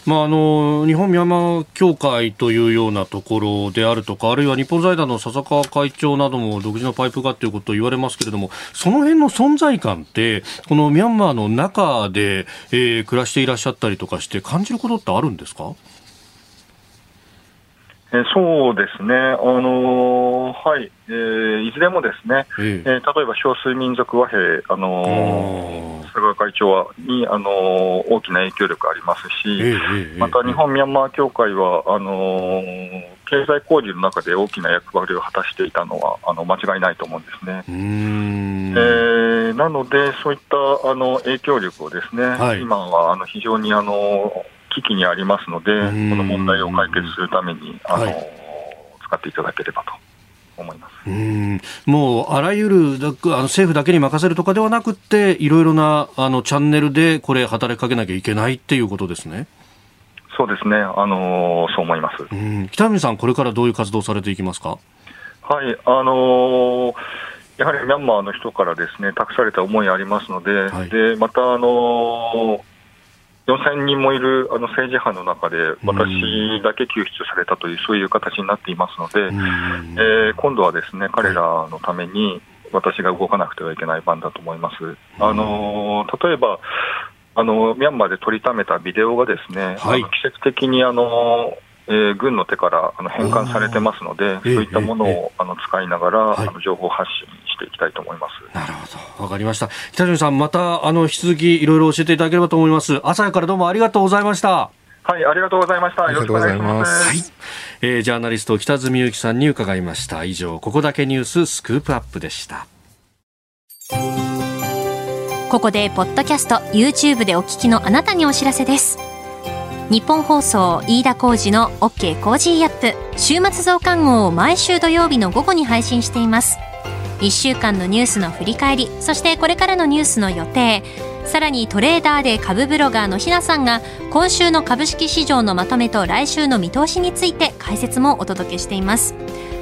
まあ、あの日本ミャンマー協会というようなところであるとか、あるいは日本財団の笹川会長なども独自のパイプがということを言われますけれども、その辺の存在感って、このミャンマーの中で、えー、暮らしていらっしゃったりとかして、感じることってあるんですか？えそうですね、あのー、はい、えー、いずれもですね、ええ。ー、例えば少数民族和平、あのー、佐川会長はに、あのー、大きな影響力ありますし、えー、また日本ミャンマー協会は、あのー、経済工事の中で大きな役割を果たしていたのはあの間違いないと思うんですね。えー、なので、そういったあの影響力をですね、はい、今はあの非常にあの危機にありますので、この問題を解決するために、あの、はい、使っていただければと。思います。うん。もうあらゆるあの政府だけに任せるとかではなくて、いろいろなあのチャンネルでこれ、働きかけなきゃいけないっていうことですね。そうですね、あのそう思います。うん。北見さん、これからどういう活動されていきますか？はい、あのーやはりミャンマーの人からですね託された思いありますので、はい、でまた、あのー、4000人もいるあの政治犯の中で、私だけ救出されたという、そういう形になっていますので、えー、今度はですね彼らのために、私が動かなくてはいけない番だと思います。あの例えばあのミャンマーで撮りためたビデオがですね、はい、季節的にあのえー、軍の手からあの返還されてますので、そういったものを、あの使いながら、はい、あの情報発信していきたいと思います。なるほど、わかりました。北條さん、またあの引き続きいろいろ教えていただければと思います。朝からどうもありがとうございました。はい、ありがとうございました。よろしくお願いします。はい、えー、ジャーナリスト北住由紀さんに伺いました。以上、ここだけニューススクープアップでした。ここでポッドキャスト YouTube でお聞きのあなたにお知らせです。ニッポン放送飯田浩司の OK! Cozy up。週末増刊号を毎週土曜日の午後に配信しています。1週間のニュースの振り返りそしてこれからのニュースの予定。さらにトレーダーで株ブロガーのひなさんが今週の株式市場のまとめと来週の見通しについて解説もお届けしています。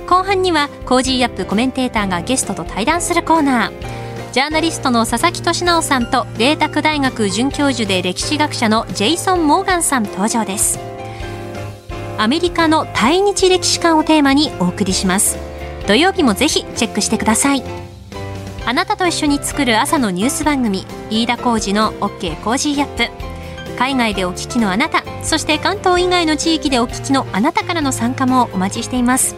後半には Cozy up コメンテーターがゲストと対談するコーナー。ジャーナリストの佐々木俊尚さんと麗澤大学准教授で歴史学者のジェイソン・モーガンさん登場です。アメリカの対日歴史観をテーマにお送りします。土曜日もぜひチェックしてください。あなたと一緒に作る朝のニュース番組飯田浩二の OK コージーアップ。海外でお聞きのあなたそして関東以外の地域でお聞きのあなたからの参加もお待ちしています。